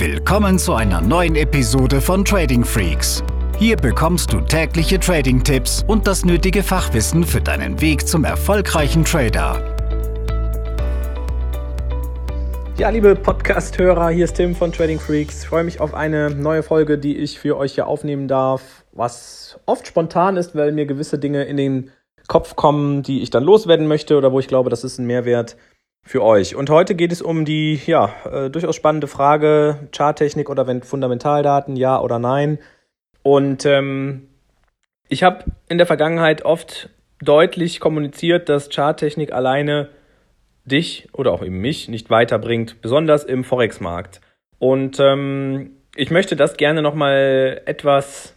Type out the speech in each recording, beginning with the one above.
Willkommen zu einer neuen Episode von Trading Freaks. Hier bekommst du tägliche Trading-Tipps und das nötige Fachwissen für deinen Weg zum erfolgreichen Trader. Ja, liebe Podcast-Hörer, hier ist Tim von Trading Freaks. Ich freue mich auf eine neue Folge, die ich für euch hier aufnehmen darf, was oft spontan ist, weil mir gewisse Dinge in den Kopf kommen, die ich dann loswerden möchte oder wo ich glaube, das ist ein Mehrwert für euch. Und heute geht es um die ja, äh, durchaus spannende Frage Charttechnik oder Fundamentaldaten, ja oder nein. Und ähm, ich habe in der Vergangenheit oft deutlich kommuniziert, dass Charttechnik alleine dich oder auch eben mich nicht weiterbringt, besonders im Forex-Markt. Und ähm, ich möchte das gerne nochmal etwas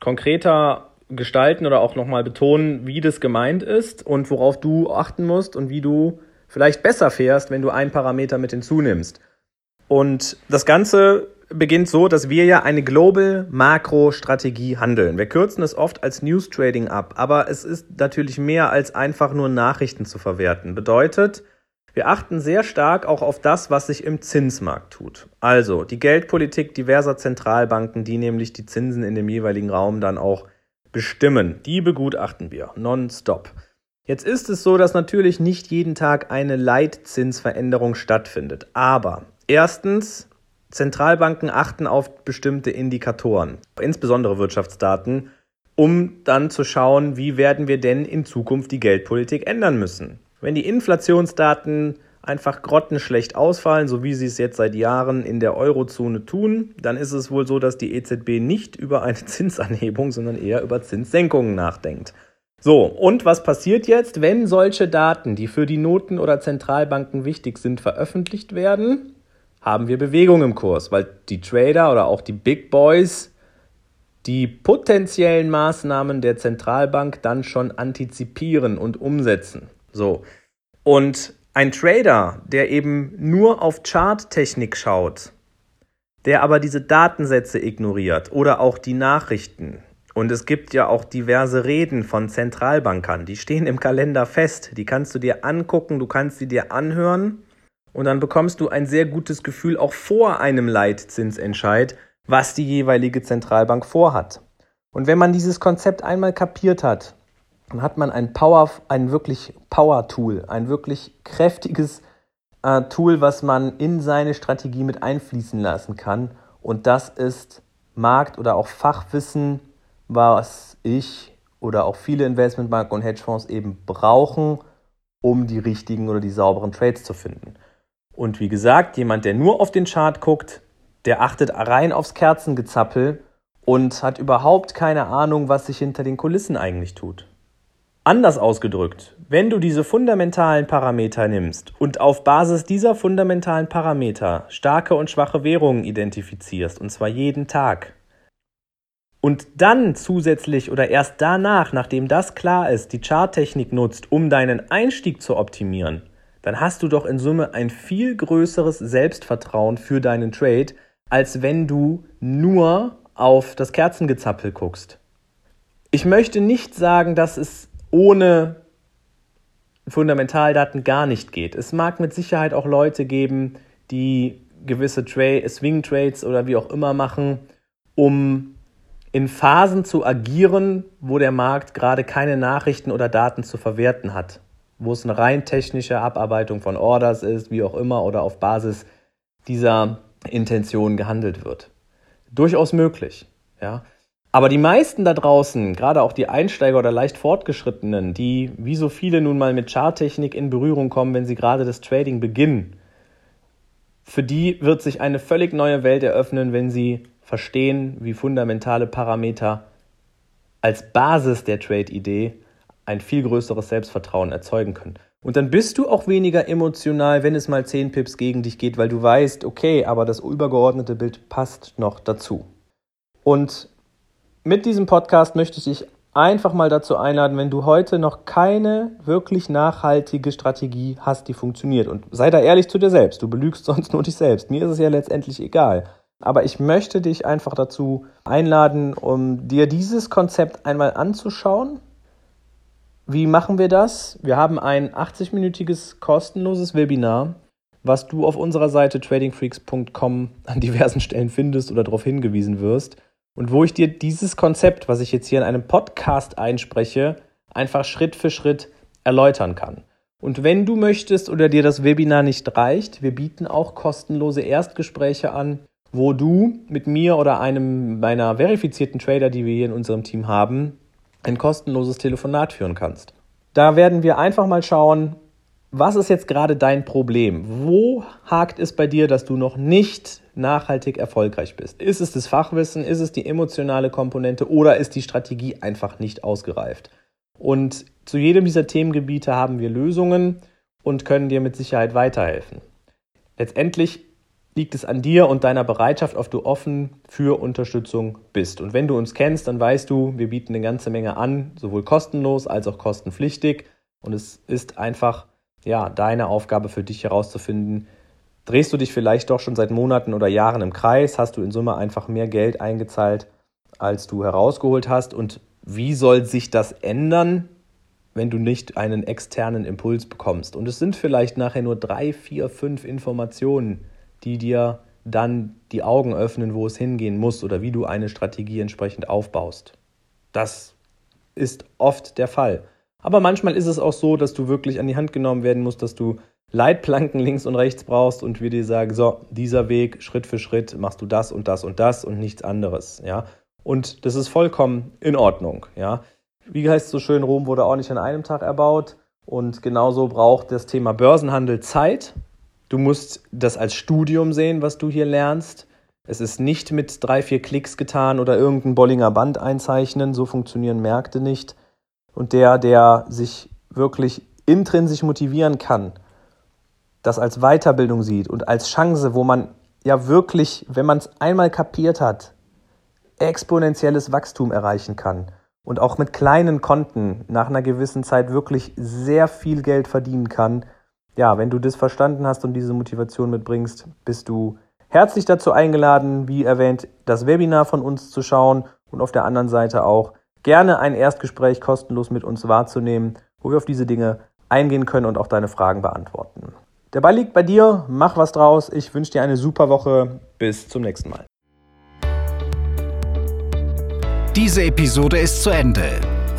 konkreter gestalten oder auch nochmal betonen, wie das gemeint ist und worauf du achten musst und wie du vielleicht besser fährst, wenn du einen Parameter mit hinzunimmst. Und das Ganze beginnt so, dass wir ja eine Global Makro Strategie handeln. Wir kürzen es oft als News Trading ab, aber es ist natürlich mehr als einfach nur Nachrichten zu verwerten. Bedeutet, wir achten sehr stark auch auf das, was sich im Zinsmarkt tut. Also die Geldpolitik diverser Zentralbanken, die nämlich die Zinsen in dem jeweiligen Raum dann auch bestimmen. Die begutachten wir nonstop. Jetzt ist es so, dass natürlich nicht jeden Tag eine Leitzinsveränderung stattfindet. Aber erstens, Zentralbanken achten auf bestimmte Indikatoren, insbesondere Wirtschaftsdaten, um dann zu schauen, wie werden wir denn in Zukunft die Geldpolitik ändern müssen. Wenn die Inflationsdaten einfach grottenschlecht ausfallen, so wie sie es jetzt seit Jahren in der Eurozone tun, dann ist es wohl so, dass die EZB nicht über eine Zinsanhebung, sondern eher über Zinssenkungen nachdenkt. So, und was passiert jetzt, wenn solche Daten, die für die Noten oder Zentralbanken wichtig sind, veröffentlicht werden? Haben wir Bewegung im Kurs, weil die Trader oder auch die Big Boys die potenziellen Maßnahmen der Zentralbank dann schon antizipieren und umsetzen. So. Und ein Trader, der eben nur auf Charttechnik schaut, der aber diese Datensätze ignoriert oder auch die Nachrichten, und es gibt ja auch diverse Reden von Zentralbankern, die stehen im Kalender fest, die kannst du dir angucken, du kannst sie dir anhören und dann bekommst du ein sehr gutes Gefühl auch vor einem Leitzinsentscheid, was die jeweilige Zentralbank vorhat. Und wenn man dieses Konzept einmal kapiert hat, dann hat man ein Power, ein wirklich Power-Tool, ein wirklich kräftiges äh, Tool, was man in seine Strategie mit einfließen lassen kann. Und das ist Markt- oder auch Fachwissen was ich oder auch viele Investmentbanken und Hedgefonds eben brauchen, um die richtigen oder die sauberen Trades zu finden. Und wie gesagt, jemand, der nur auf den Chart guckt, der achtet rein aufs Kerzengezappel und hat überhaupt keine Ahnung, was sich hinter den Kulissen eigentlich tut. Anders ausgedrückt, wenn du diese fundamentalen Parameter nimmst und auf Basis dieser fundamentalen Parameter starke und schwache Währungen identifizierst, und zwar jeden Tag, und dann zusätzlich oder erst danach, nachdem das klar ist, die Charttechnik nutzt, um deinen Einstieg zu optimieren, dann hast du doch in Summe ein viel größeres Selbstvertrauen für deinen Trade, als wenn du nur auf das Kerzengezappel guckst. Ich möchte nicht sagen, dass es ohne Fundamentaldaten gar nicht geht. Es mag mit Sicherheit auch Leute geben, die gewisse Tra Swing Trades oder wie auch immer machen, um in Phasen zu agieren, wo der Markt gerade keine Nachrichten oder Daten zu verwerten hat, wo es eine rein technische Abarbeitung von Orders ist, wie auch immer, oder auf Basis dieser Intention gehandelt wird. Durchaus möglich, ja. Aber die meisten da draußen, gerade auch die Einsteiger oder leicht Fortgeschrittenen, die wie so viele nun mal mit Charttechnik in Berührung kommen, wenn sie gerade das Trading beginnen, für die wird sich eine völlig neue Welt eröffnen, wenn sie verstehen, wie fundamentale Parameter als Basis der Trade-Idee ein viel größeres Selbstvertrauen erzeugen können. Und dann bist du auch weniger emotional, wenn es mal 10 Pips gegen dich geht, weil du weißt, okay, aber das übergeordnete Bild passt noch dazu. Und mit diesem Podcast möchte ich dich einfach mal dazu einladen, wenn du heute noch keine wirklich nachhaltige Strategie hast, die funktioniert. Und sei da ehrlich zu dir selbst. Du belügst sonst nur dich selbst. Mir ist es ja letztendlich egal. Aber ich möchte dich einfach dazu einladen, um dir dieses Konzept einmal anzuschauen. Wie machen wir das? Wir haben ein 80-minütiges kostenloses Webinar, was du auf unserer Seite tradingfreaks.com an diversen Stellen findest oder darauf hingewiesen wirst und wo ich dir dieses Konzept, was ich jetzt hier in einem Podcast einspreche, einfach Schritt für Schritt erläutern kann. Und wenn du möchtest oder dir das Webinar nicht reicht, wir bieten auch kostenlose Erstgespräche an, wo du mit mir oder einem meiner verifizierten Trader, die wir hier in unserem Team haben, ein kostenloses Telefonat führen kannst. Da werden wir einfach mal schauen, was ist jetzt gerade dein Problem? Wo hakt es bei dir, dass du noch nicht nachhaltig erfolgreich bist? Ist es das Fachwissen? Ist es die emotionale Komponente? Oder ist die Strategie einfach nicht ausgereift? Und zu jedem dieser Themengebiete haben wir Lösungen und können dir mit Sicherheit weiterhelfen. Letztendlich liegt es an dir und deiner Bereitschaft, ob du offen für Unterstützung bist. Und wenn du uns kennst, dann weißt du, wir bieten eine ganze Menge an, sowohl kostenlos als auch kostenpflichtig. Und es ist einfach ja, deine Aufgabe für dich herauszufinden, drehst du dich vielleicht doch schon seit Monaten oder Jahren im Kreis, hast du in Summe einfach mehr Geld eingezahlt, als du herausgeholt hast und wie soll sich das ändern, wenn du nicht einen externen Impuls bekommst? Und es sind vielleicht nachher nur drei, vier, fünf Informationen, die dir dann die Augen öffnen, wo es hingehen muss oder wie du eine Strategie entsprechend aufbaust. Das ist oft der Fall. Aber manchmal ist es auch so, dass du wirklich an die Hand genommen werden musst, dass du Leitplanken links und rechts brauchst und wir dir sagen, so, dieser Weg, Schritt für Schritt machst du das und das und das und nichts anderes, ja. Und das ist vollkommen in Ordnung, ja. Wie heißt es so schön, Rom wurde auch nicht an einem Tag erbaut und genauso braucht das Thema Börsenhandel Zeit. Du musst das als Studium sehen, was du hier lernst. Es ist nicht mit drei, vier Klicks getan oder irgendein Bollinger Band einzeichnen. So funktionieren Märkte nicht und der, der sich wirklich intrinsisch motivieren kann, das als Weiterbildung sieht und als Chance, wo man ja wirklich, wenn man es einmal kapiert hat, exponentielles Wachstum erreichen kann und auch mit kleinen Konten nach einer gewissen Zeit wirklich sehr viel Geld verdienen kann. Ja, wenn du das verstanden hast und diese Motivation mitbringst, bist du herzlich dazu eingeladen, wie erwähnt, das Webinar von uns zu schauen und auf der anderen Seite auch gerne ein Erstgespräch kostenlos mit uns wahrzunehmen, wo wir auf diese Dinge eingehen können und auch deine Fragen beantworten. Der Ball liegt bei dir, mach was draus. Ich wünsche dir eine super Woche. Bis zum nächsten Mal. Diese Episode ist zu Ende.